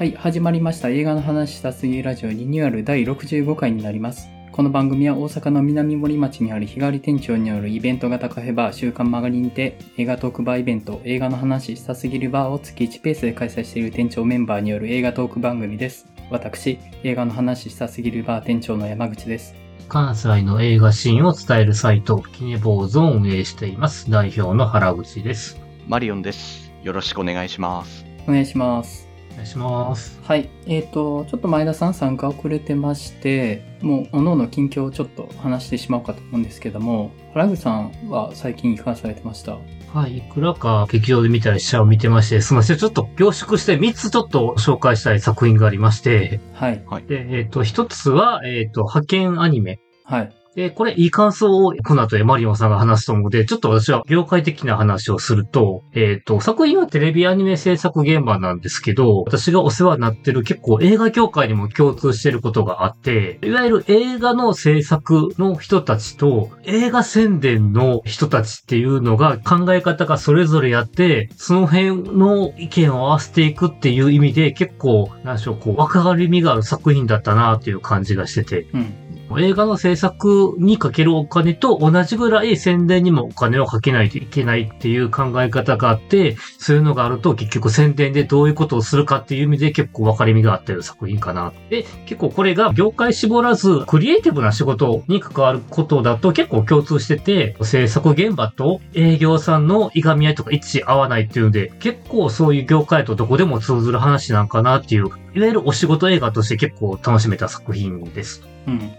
はい、始まりました映画の話したすぎラジオリニューアル第65回になります。この番組は大阪の南森町にある日替わり店長によるイベント型カフェバー週刊マガリンで映画トークバーイベント映画の話したすぎるバーを月1ペースで開催している店長メンバーによる映画トーク番組です。私、映画の話したすぎるバー店長の山口です。関西の映画シーンを伝えるサイト、キネボーズを運営しています。代表の原口です。マリオンです。よろしくお願いします。お願いします。お願いします。はい。えっ、と、ちょっと前田さん参加遅れてまして、もう、おのの近況をちょっと話してしまおうかと思うんですけども、原口さんは最近いかがされてました？はい、いくらか劇場で見たり試写を見てまして、すみません、ちょっと凝縮して3つちょっと紹介したい作品がありまして、はい。で、えっ、と、1つは、えっ、と、派遣アニメ。はい。で、これ、いい感想をこの後マリオンさんが話すと思うので、ちょっと私は業界的な話をすると、えっ、と、作品はテレビアニメ制作現場なんですけど、私がお世話になってる結構映画業界にも共通してることがあって、いわゆる映画の制作の人たちと映画宣伝の人たちっていうのが考え方がそれぞれやって、その辺の意見を合わせていくっていう意味で結構、なんでしょう、こう、分かりみがある作品だったなっていう感じがしてて、うん。映画の制作にかけるお金と同じぐらい宣伝にもお金をかけないといけないっていう考え方があって、そういうのがあると結局宣伝でどういうことをするかっていう意味で結構分かりみがあってる作品かな。で、結構これが業界絞らずクリエイティブな仕事に関わることだと結構共通してて、制作現場と営業さんのいがみ合いとか一致合わないっていうので、結構そういう業界とどこでも通ずる話なんかなっていう、いわゆるお仕事映画として結構楽しめた作品です。うん。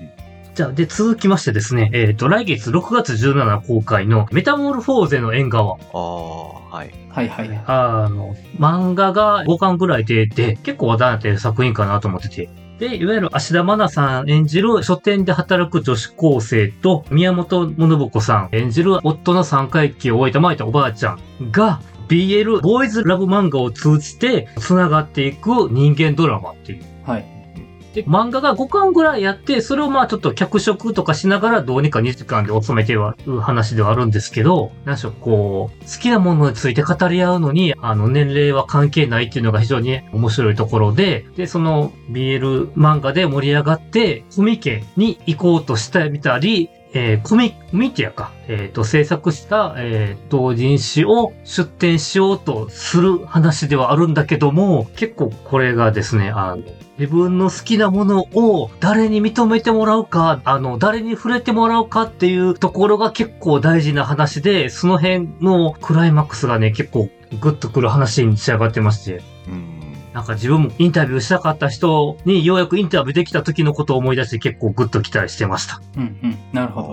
じゃあ、で、続きましてですね、えっ、と、来月6月17公開のメタモルフォーゼの縁側。ああ、はい。はいはい。あの、漫画が5巻ぐらい出て、結構話題になってる作品かなと思ってて。で、いわゆる芦田愛菜さん演じる書店で働く女子高生と、宮本物子さん演じる夫の3回忌を終えたまいたおばあちゃんが、BL ボーイズラブ漫画を通じて繋がっていく人間ドラマっていう。はい。で、漫画が5巻ぐらいやって、それをまあちょっと脚色とかしながらどうにか2時間で収めてはる話ではあるんですけど、なんでしょう、こう、好きなものについて語り合うのに、あの、年齢は関係ないっていうのが非常に面白いところで、で、その BL 漫画で盛り上がって、コミケに行こうとしてみたり、えーコミ、コミティアか。えっ、と、制作した、えー同人誌を出展しようとする話ではあるんだけども、結構これがですね、あの、自分の好きなものを誰に認めてもらうか、あの、誰に触れてもらうかっていうところが結構大事な話で、その辺のクライマックスがね、結構グッとくる話に仕上がってまして、うん。なんか自分もインタビューしたかった人にようやくインタビューできた時のことを思い出して結構グッと期待してました。うんうん。なるほど。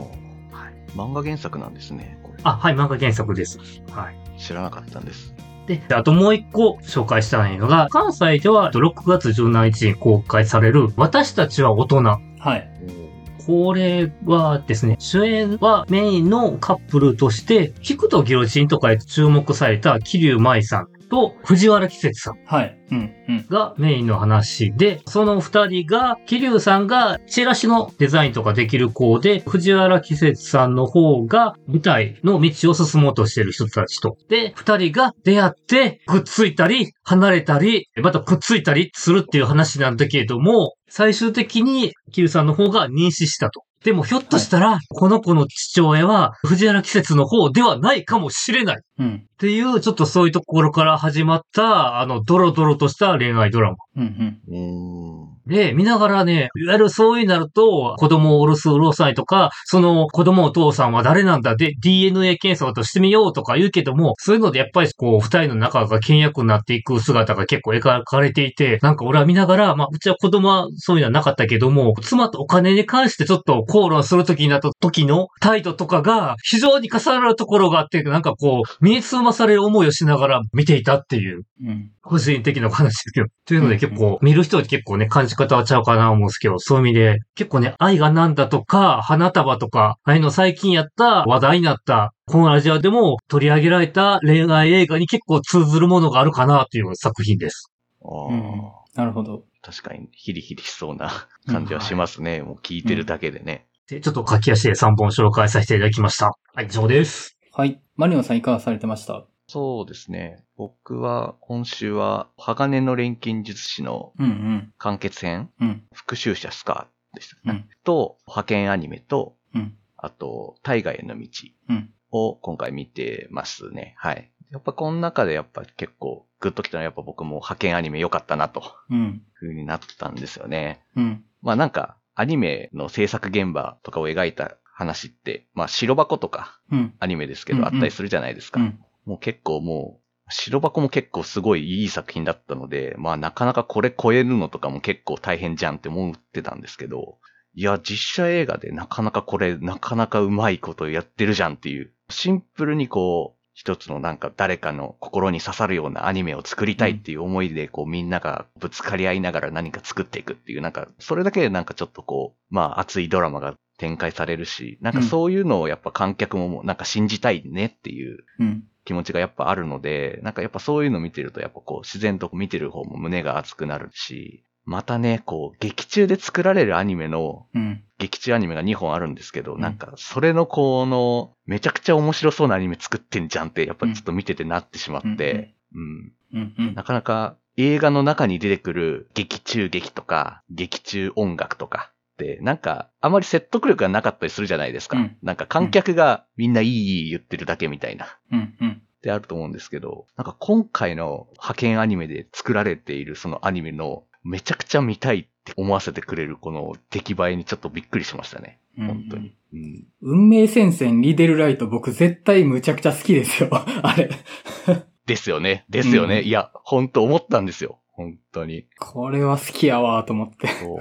はい漫画原作なんですね。これあ、はい、漫画原作です。はい。知らなかったんです。で、あともう一個紹介したいのが、関西では6月17日に公開される、私たちは大人。はい。これはですね、主演はメインのカップルとして、菊とギロチンとかで注目された桐生舞さんと藤原季節さんはい。うんうん。がメインの話で、その二人が、桐生さんがチラシのデザインとかできる子で、藤原季節さんの方が舞台の道を進もうとしている人たちと。で、二人が出会って、くっついたり、離れたり、またくっついたりするっていう話なんだけれども、最終的に桐生さんの方が妊娠したと。でもひょっとしたら、この子の父親は藤原季節の方ではないかもしれない。うん。っていう、ちょっとそういうところから始まった、あの、ドロドロとした恋愛ドラマ。うんうん。で、見ながらね、いわゆるそういうなると、子供をおろすうろさいとか、その子供お父さんは誰なんだで、DNA 検査としてみようとか言うけども、そういうのでやっぱりこう、二人の仲が倹約になっていく姿が結構描かれていて、なんか俺は見ながら、まあ、うちは子供はそういうのはなかったけども、妻とお金に関してちょっと口論するときになった時の態度とかが、非常に重なるところがあって、なんかこう、身につまされる思いをしながら見ていたっていう。うん。個人的な話ですけど。というのでうん結構、見る人は結構ね、感じ方はちゃうかな思うんですけど、そういう意味で、結構ね、愛がなんだとか、花束とか、ああいうの最近やった、話題になった、このラジオでも取り上げられた恋愛映画に結構通ずるものがあるかなという作品です。ああ、うん。なるほど。確かにヒリヒリしそうな感じはしますね。もう聞いてるだけでね。で、ちょっと駆け足で3本紹介させていただきました。はい、以上です。はい。マリオンさんいかがされてました？そうですね。僕は、今週は、鋼の錬金術師のうんうん。完結編、うん。復讐者スカーでしたね。うん。と、派遣アニメと、うん。あと、大河への道うん。を今回見てますね。はい。やっぱこの中でやっぱ結構グッときたのはやっぱ僕も派遣アニメ良かったなと、うん。風になったんですよね。うん。まあなんか、アニメの制作現場とかを描いた話って、まあ白箱とかうん。アニメですけどあったりするじゃないですか。うん。もう結構もう、白箱も結構すごいいい作品だったので、まあなかなかこれ超えるのとかも結構大変じゃんって思ってたんですけど、いや、実写映画でなかなかこれ、なかなかうまいことやってるじゃんっていう、シンプルにこう、一つのなんか誰かの心に刺さるようなアニメを作りたいっていう思いで、こうみんながぶつかり合いながら何か作っていくっていう、なんか、それだけでなんかちょっとこう、まあ熱いドラマが展開されるし、なんかそういうのをやっぱ観客もなんか信じたいねっていううん。気持ちがやっぱあるので、なんかやっぱそういうの見てるとやっぱこう自然と見てる方も胸が熱くなるし、またね、こう劇中で作られるアニメの、うん。劇中アニメが2本あるんですけど、うん。なんかそれのこの、めちゃくちゃ面白そうなアニメ作ってんじゃんってやっぱちょっと見ててなってしまって、うん。なかなか映画の中に出てくる劇中劇とか、劇中音楽とかなんかあまり説得力がなかったりするじゃないですか。うんなんか観客がみんないいいい言ってるだけみたいな。うん。うん。ってあると思うんですけど、なんか今回の派遣アニメで作られているそのアニメのめちゃくちゃ見たいって思わせてくれるこの出来栄えにちょっとびっくりしましたね。本当に。うん。運命戦線リデルライト僕絶対むちゃくちゃ好きですよ。あれ。ですよね。ですよね。うんいや、本当思ったんですよ。本当に。これは好きやわと思って。そ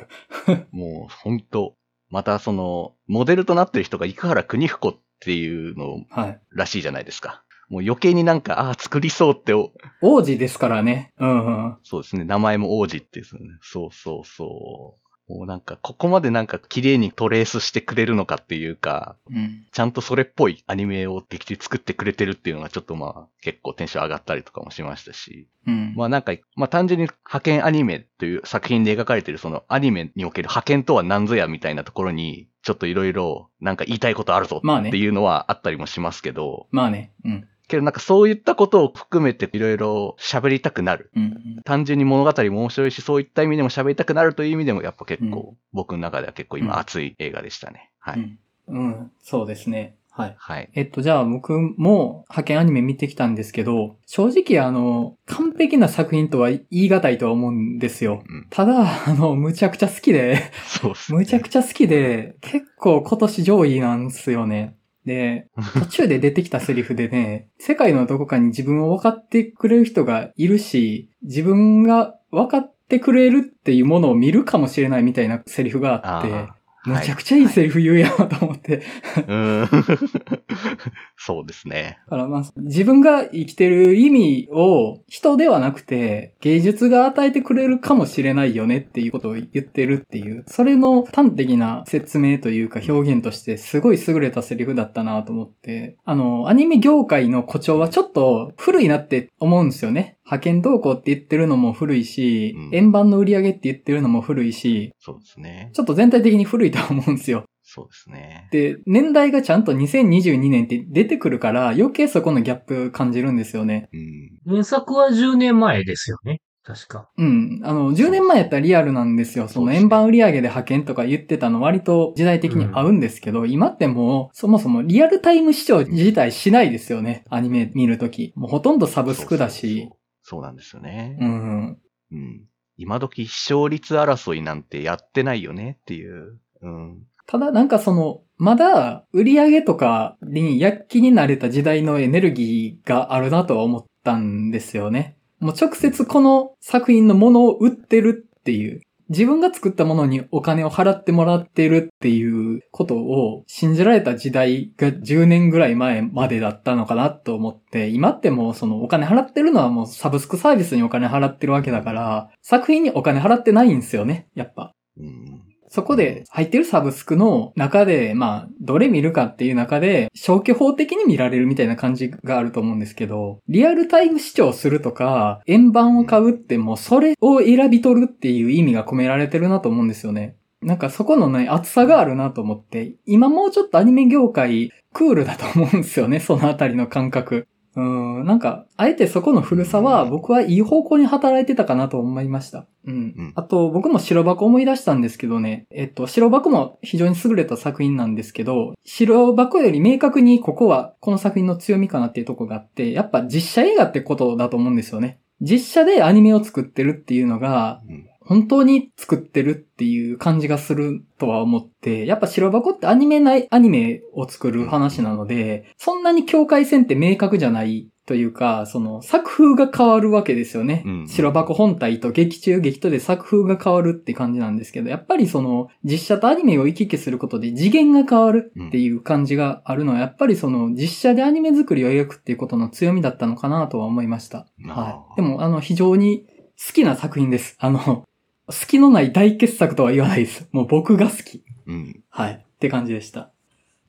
う。もう本当またその、モデルとなってる人が生原邦彦っていうのはい。らしいじゃないですか。もう余計になんか、ああ、作りそうってお、王子ですからね。うんうん。そうですね。名前も王子ってですね。そうそうそう。もうなんか、ここまでなんか綺麗にトレースしてくれるのかっていうか、うん。ちゃんとそれっぽいアニメをできて作ってくれてるっていうのがちょっとまあ、結構テンション上がったりとかもしましたし。うん。まあなんか、まあ単純に派遣アニメという作品で描かれてるそのアニメにおける派遣とは何ぞやみたいなところに、ちょっといろいろなんか言いたいことあるぞっていうのはあったりもしますけど、まあね。うん。けどなんかそういったことを含めていろいろ喋りたくなる。うん。単純に物語も面白いし、そういった意味でも喋りたくなるという意味でも、やっぱ結う構、僕の中では結構うん今熱い映画でしたね。はい。うん。うん。そうですね。はい。はい。えっと、じゃあ僕も派遣アニメ見てきたんですけど、正直あの、完璧な作品とは言い難いとは思うんですよ。うん。ただ、あの、むちゃくちゃ好きで、そうね。むちゃくちゃ好きで、結構今年上位なんですよね。で、途中で出てきたセリフでね、世界のどこかに自分を分かってくれる人がいるし、自分が分かってくれるっていうものを見るかもしれないみたいなセリフがあって、あむちゃくちゃいいセリフ言うやんと思って。そうですね。だからまあ、自分が生きてる意味を人ではなくて芸術が与えてくれるかもしれないよねっていうことを言ってるっていう、それの端的な説明というか表現としてすごい優れたセリフだったなと思って、あの、アニメ業界の誇張はちょっと古いなって思うんですよね。派遣動向って言ってるのも古いし、うん円盤の売り上げって言ってるのも古いし、そうですね。ちょっと全体的に古いとは思うんですよ。そうですね。で、年代がちゃんと2022年って出てくるから、余計そこのギャップ感じるんですよね。うん。原作は10年前ですよね。確か。うん。あの、10年前やったらリアルなんですよ。その円盤売上で派遣とか言ってたの割と時代的に合うんですけど、今ってもう、そもそもリアルタイム視聴自体しないですよね。アニメ見るとき。もうほとんどサブスクだし。そうなんですよね。うん。うん。今時視聴率争いなんてやってないよねっていう。うん。ただなんかその、まだ売り上げとかに躍起になれた時代のエネルギーがあるなとは思ったんですよね。もう直接この作品のものを売ってるっていう、自分が作ったものにお金を払ってもらってるっていうことを信じられた時代が10年ぐらい前までだったのかなと思って、今ってもうそのお金払ってるのはもうサブスクサービスにお金払ってるわけだから、作品にお金払ってないんですよね、やっぱ。うん。そこで入ってるサブスクの中で、まあ、どれ見るかっていう中で、消去法的に見られるみたいな感じがあると思うんですけど、リアルタイム視聴するとか、円盤を買うってもうそれを選び取るっていう意味が込められてるなと思うんですよね。なんかそこのね、厚さがあるなと思って、今もうちょっとアニメ業界クールだと思うんですよね、そのあたりの感覚。うん、なんか、あえてそこの古さは僕はいい方向に働いてたかなと思いました。うん。うんあと、僕も白箱思い出したんですけどね、えっと、白箱も非常に優れた作品なんですけど、白箱より明確にここはこの作品の強みかなっていうところがあって、やっぱ実写映画ってことだと思うんですよね。実写でアニメを作ってるっていうのが、うん本当に作ってるっていう感じがするとは思って、やっぱ白箱ってアニメない、アニメを作る話なので、そんなに境界線って明確じゃないというか、その作風が変わるわけですよね。うん白箱本体と劇中劇とで作風が変わるって感じなんですけど、やっぱりその実写とアニメを行き来することで次元が変わるっていう感じがあるのは、やっぱりその実写でアニメ作りを描くっていうことの強みだったのかなとは思いました。はい。でも、あの、非常に好きな作品です。あの、好きのない大傑作とは言わないです。もう僕が好き。うん。はい。って感じでした。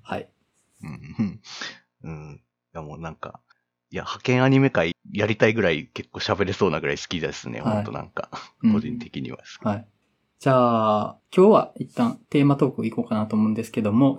はい。うん。うん。いやもうなんか、いや、派遣アニメ界やりたいぐらい結構喋れそうなぐらい好きですね。はいほんとなんか、うん個人的には。はい。じゃあ、今日は一旦テーマトーク行こうかなと思うんですけども、